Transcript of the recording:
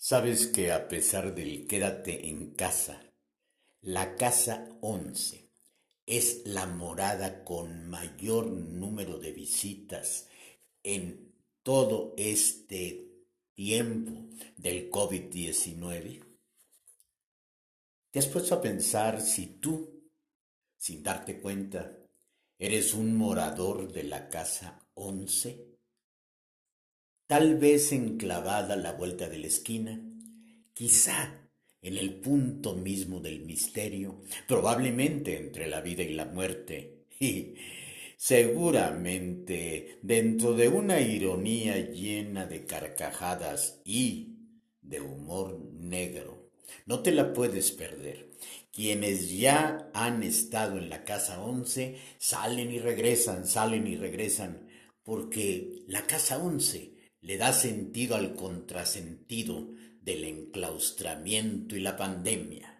Sabes que a pesar del quédate en casa, la casa 11 es la morada con mayor número de visitas en todo este tiempo del COVID-19? ¿Te has puesto a pensar si tú, sin darte cuenta, eres un morador de la casa 11? Tal vez enclavada a la vuelta de la esquina, quizá en el punto mismo del misterio, probablemente entre la vida y la muerte, y seguramente dentro de una ironía llena de carcajadas y de humor negro. No te la puedes perder. Quienes ya han estado en la casa 11 salen y regresan, salen y regresan, porque la casa 11 le da sentido al contrasentido del enclaustramiento y la pandemia.